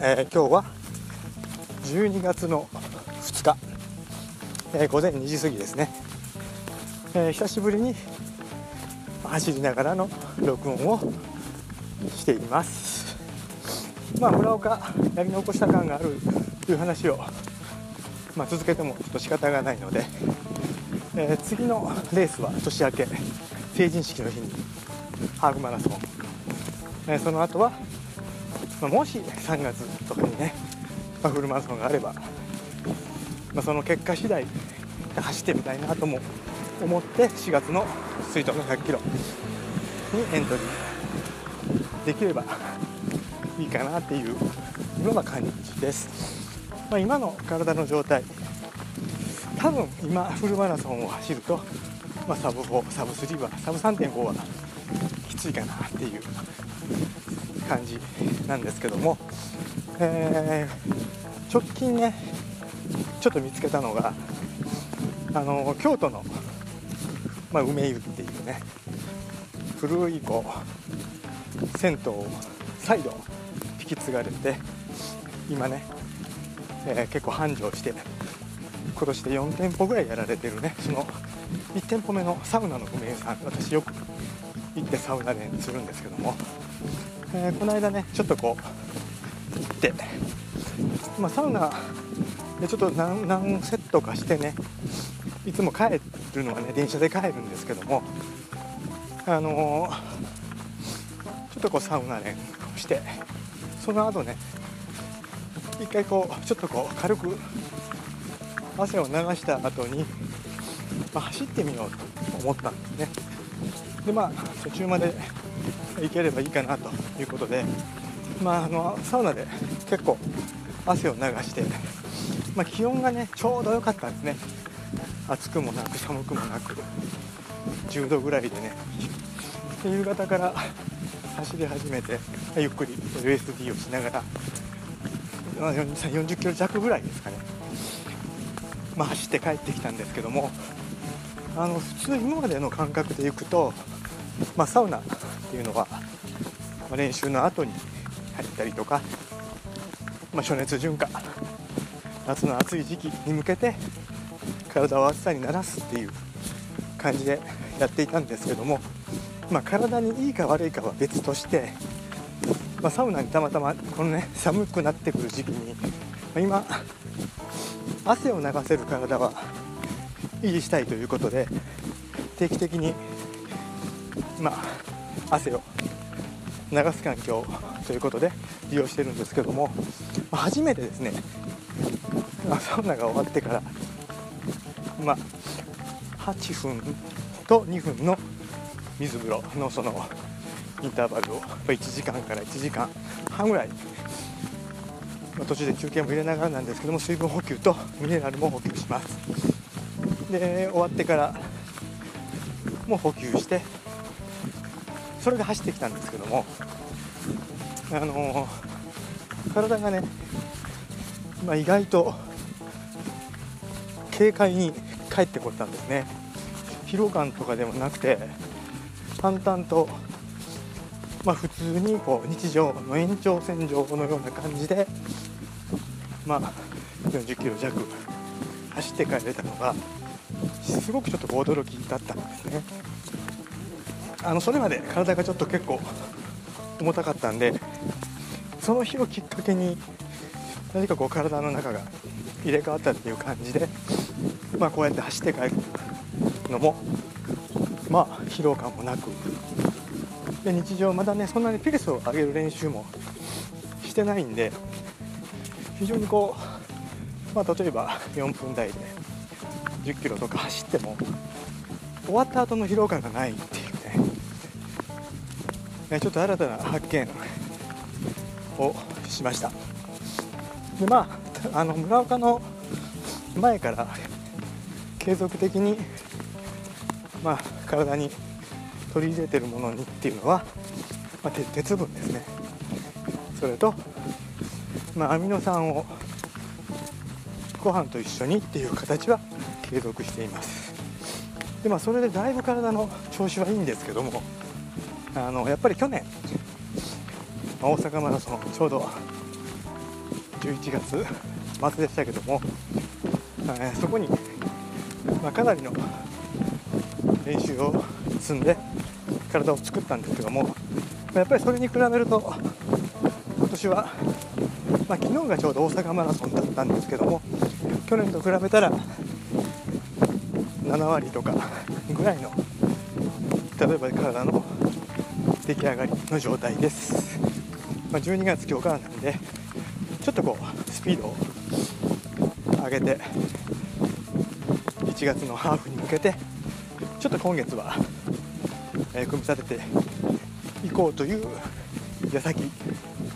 えー、今日は12月の2日、えー、午前2時過ぎですね、えー、久しぶりに走りながらの録音をしています。まあ村岡やり残した感があるという話を、まあ、続けてもちょっと仕方がないので、え、次のレースは年明け成人式の日にハーフマラソン、え、その後は、まあ、もし3月とかにね、まあ、フルマラソンがあれば、まあ、その結果次第走ってみたいなとも思って4月の水筒の100キロにエントリーできればいいかなっていうような感じです、まあ、今の体の状態多分今フルマラソンを走ると、まあ、サブ4サブ3はサブ3.5はきついかなっていう感じなんですけども、えー、直近ねちょっと見つけたのがあの京都の、まあ、梅湯っていうね古いこう銭湯を再度引き継がれて今ね、えー、結構繁盛して今年で4店舗ぐらいやられてるねその1店舗目のサウナの梅湯さん私よく行ってサウナでするんですけども、えー、この間ねちょっとこう行って、まあ、サウナでちょっと何何セットかしてねいつも帰るのはね電車で帰るんですけどもあのー、ちょっとこうサウナ練をしてその後ね一回こうちょっとこう軽く汗を流した後に、まあ、走ってみようと思ったんですね。でまあ途中まで行ければいいかなということでまああのサウナで結構汗を流して、まあ、気温がねちょうど良かったんですね。暑くもなく寒くもなく10度ぐらいでね。で夕方から走り始めてゆっくり LSD をしながら40キロ弱ぐらいですかね。まあ、走って帰ってきたんですけどもあの普通今までの感覚でいくと、まあ、サウナっていうのは、ま練習の後に入ったりとか、まあ、暑熱順化夏の暑い時期に向けて体を暑さに慣らすっていう感じでやっていたんですけども、まあ、体にいいか悪いかは別として、まあ、サウナにたまたまこのね寒くなってくる時期に、ま今汗を流せる体は維持したいということで定期的にまあ汗を流す環境ということで利用してるんですけども初めてですねサウナが終わってからまあ8分と2分の水風呂のそのインターバルを1時間から1時間半ぐらい途中で休憩も入れながらなんですけども水分補給とミネラルも補給します。で終わってからも補給してそれで走ってきたんですけどもあのー、体がね、まあ、意外と軽快に帰ってこったんですね。疲労感とかでもなくて淡々とまあ、普通にこう日常の延長線上のような感じで、まあ、40キロ弱走って帰れたのがすごくちょっと驚きだったんですね。あのそれまで体がちょっと結構重たかったんでその日をきっかけに何かこう体の中が入れ替わったっていう感じで、まあ、こうやって走って帰るのもまあ疲労感もなく。で日常まだねそんなにペースを上げる練習もしてないんで非常にこう、まあ、例えば4分台で10キロとか走っても終わった後の疲労感がないっていうねちょっと新たな発見をしました。でまああの村岡の前から継続的にまあ体に取り入れてるものにっていうのは、まあ、鉄分ですね。それと、まあ、アミノ酸をご飯と一緒にっていう形は継続しています。でまあそれでだいぶ体の調子はいいんですけどもあのやっぱり去年大阪マラソンちょうど11月末でしたけども、えーそこに、まあ、かなりの練習を積んで体を作ったんですけどもやっぱりそれに比べると今年は、まあ、昨日がちょうど大阪マラソンだったんですけども去年と比べたら7割とかぐらいの例えば体の出来上がりの状態です、まあ、12月今日からなんでちょっとこうスピードを上げて1月のハーフに向けてちょっと今月は、えー組み立てていこうという矢先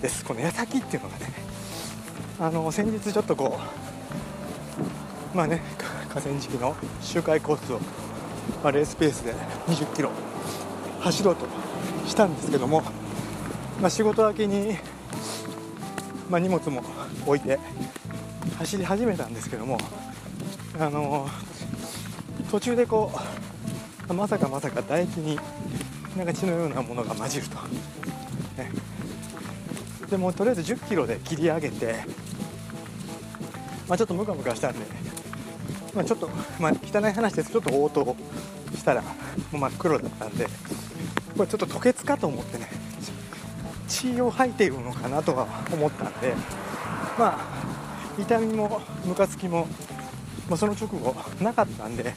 です。この矢先っていうのがねあの先日ちょっとこうまあね河川敷の周回コースを、まあ、レースペースで20キロ走ろうとしたんですけども、まあ、仕事明けに、まあ、荷物も置いて走り始めたんですけどもあの途中でこうまさかまさか唾液になんか血のようなものが混じると、ね、でもとりあえず1 0キロで切り上げて、まあ、ちょっとムカムカしたんで、まあ、ちょっと、まあ、汚い話ですちょっと応答したらもう真っ黒だったんでこれちょっと吐血かと思ってね血を吐いているのかなとは思ったんでまあ痛みもムカつきも、まあ、その直後なかったんで、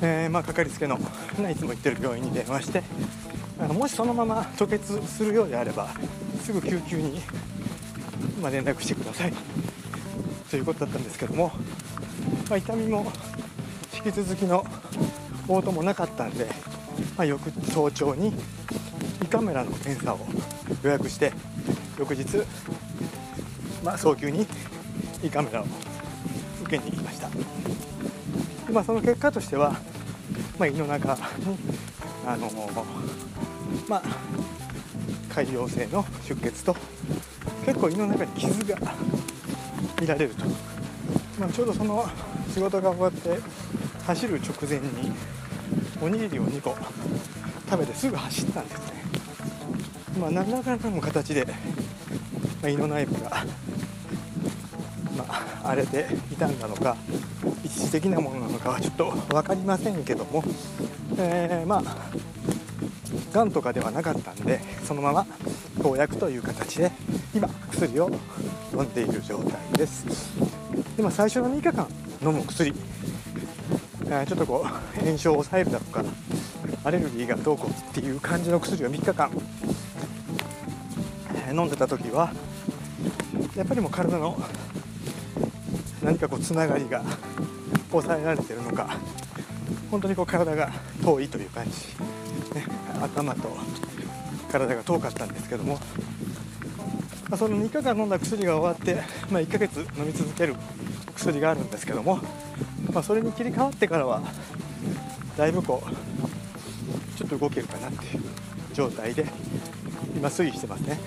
えーまあ、かかりつけの、いつも行ってる病院に電話してあのもしそのまま吐血するようであればすぐ救急に、まあ、連絡してください。ということだったんですけども、まあ、痛みも引き続きの応答もなかったんで、まあ、翌早朝に胃カメラの検査を予約して翌日、まあ、早急に胃カメラを受けに行きました。で、まあ、その結果としては、まあ、胃の中にあのまあ潰瘍性の出血と結構胃の中に傷が見られると、まあ、ちょうどその仕事が終わって走る直前におにぎりを2個食べてすぐ走ったんですね。まあ何らかの形で、まあ、胃の内部が、まあ、荒れて傷んだのか一時的なものなのかはちょっと分かりませんけども、えーまあがんとかではなかったんでそのまま投薬という形で今薬を飲んでいる状態です。で、まあ、最初の3日間飲む薬、ちょっとこう炎症を抑えるだとかアレルギーがどうこうっていう感じの薬を3日間、飲んでた時はやっぱりもう体の何かこうつながりが抑えられてるのか本当にこう体が遠いという感じ、ね、頭と体が遠かったんですけども、その3日間飲んだ薬が終わって、まあ、1ヶ月飲み続ける薬があるんですけども、まあ、それに切り替わってからはだいぶこうちょっと動けるかなっていう状態で今推移してますね。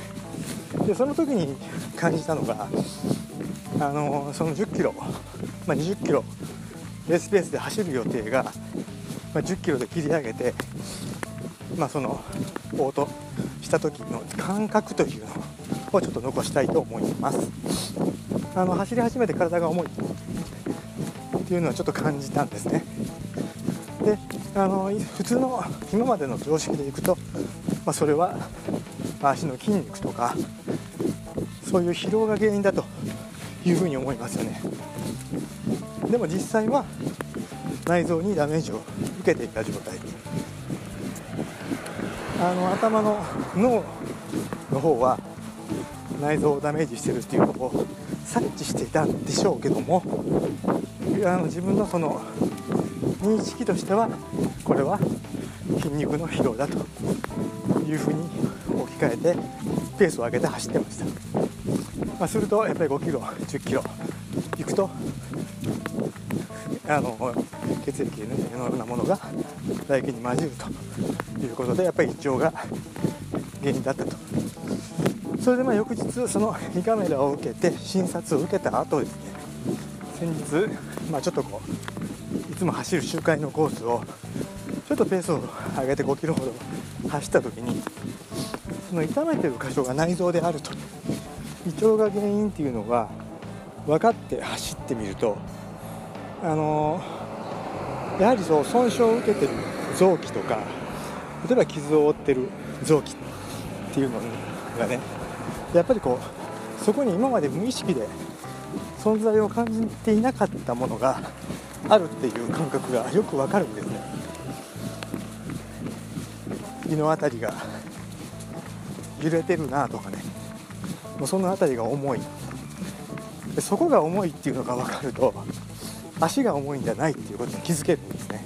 でその時に感じたのがあのその10キロ、まあ、20キロレースペースで走る予定が、まあ、10キロで切り上げて、まあ、そのオートした時の感覚というのをちょっと残したいと思います。あの走り始めて体が重い。っていうのはちょっと感じたんですね。であの普通の今までの常識でいくと、まあ、それは足の筋肉とかそういう疲労が原因だというふうに思いますよね。でも実際は内臓にダメージを受けていた状態。あの頭の脳の方は内臓をダメージしてるっていうのを察知していたんでしょうけどもあの自分のその認識としてはこれは筋肉の疲労だというふうに置き換えてペースを上げて走ってました、まあ、するとやっぱり5キロ10キロ行くとあの血液のようなものが唾液に混じるということでやっぱり胃腸が原因だったと。それでまあ翌日その胃カメラを受けて診察を受けた後ですね先日、まあ、ちょっとこういつも走る周回のコースをちょっとペースを上げて5キロほど走った時にその痛めてる箇所が内臓であると。胃腸が原因っていうのが分かって走ってみるとあのやはりそう損傷を受けてる臓器とか例えば傷を負ってる臓器っていうのがねやっぱりこうそこに今まで無意識で存在を感じていなかったものがあるっていう感覚がよくわかるんですね。胃の辺りが揺れてるなとかね。もうその辺りが重い。でそこが重いっていうのが分かると足が重いんじゃないっていうことに気づけるんですね。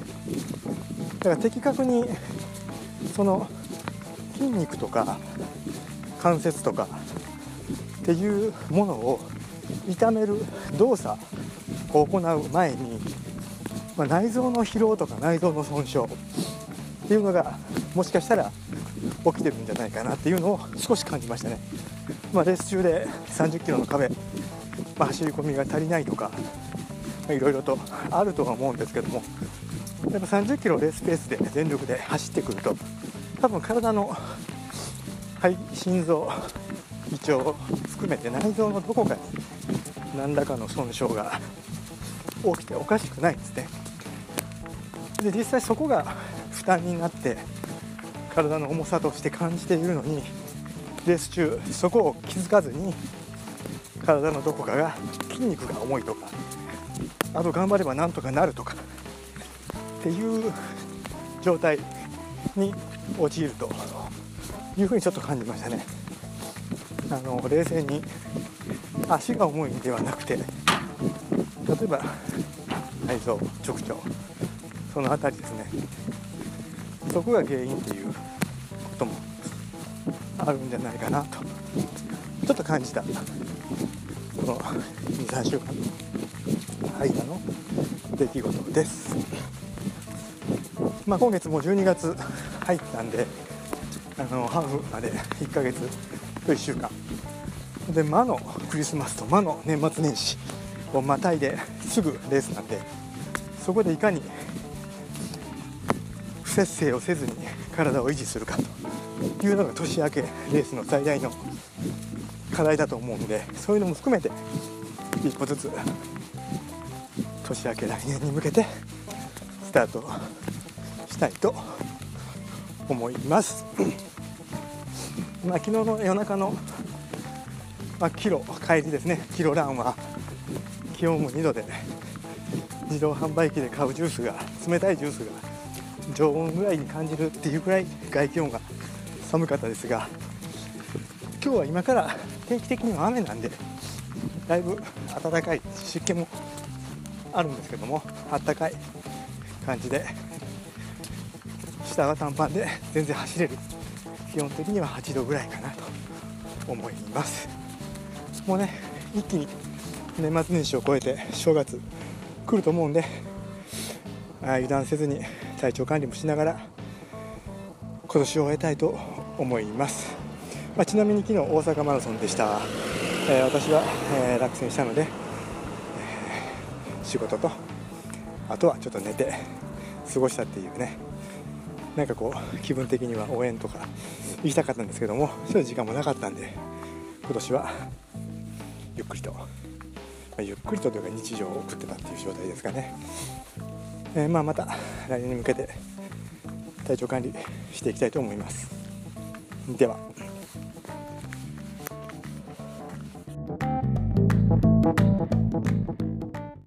だから的確にその筋肉とか関節とかっていうものを痛める動作を行う前に、まあ、内臓の疲労とか内臓の損傷っていうのがもしかしたら起きてるんじゃないかなっていうのを少し感じましたね、まあ、レース中で30キロの壁、まあ、走り込みが足りないとかいろいろとあるとは思うんですけどもやっぱ30キロレースペースで全力で走ってくると多分体の、はい、心臓胃腸含めて内臓のどこかに何らかの損傷が起きておかしくないんですね。で実際そこが負担になって体の重さとして感じているのにレース中そこを気づかずに体のどこかが筋肉が重いとかあと頑張ればなんとかなるとかっていう状態に陥るというふうにちょっと感じましたね。あの冷静に足が重いんではなくて例えば内臓直腸その辺りですね。そこが原因っていうこともあるんじゃないかなとちょっと感じた。この23週間の間の出来事です、まあ、今月もう12月入ったんであのハーフまで1ヶ月と1週間で魔のクリスマスと魔の年末年始をまたいですぐレースなんでそこでいかに不節制をせずに体を維持するかというのが年明けレースの最大の課題だと思うんでそういうのも含めて一個ずつ年明け来年に向けてスタートしたいと思います。まあ、昨日の夜中のまあ、キロ帰りですね。キロランは気温も2度で、ね、自動販売機で買うジュースが冷たいジュースが常温ぐらいに感じるっていうぐらい外気温が寒かったですが今日は今から定期的には雨なんでだいぶ暖かい湿気もあるんですけどもあったかい感じで下は短パンで全然走れる。基本的には8度ぐらいかなと思います。もうね一気に年末年始を超えて正月来ると思うんで油断せずに体調管理もしながら今年を終えたいと思います、まあ、ちなみに昨日大阪マラソンでした、えー、私は、えー、落選したので、えー、仕事とあとはちょっと寝て過ごしたっていうね。なんかこう気分的には応援とか行きたかったんですけどもそういう時間もなかったんで今年はくりと、まあ、ゆっくりとというか日常を送ってたっていう状態ですかね、えー、まあ、また来年に向けて体調管理していきたいと思います。では。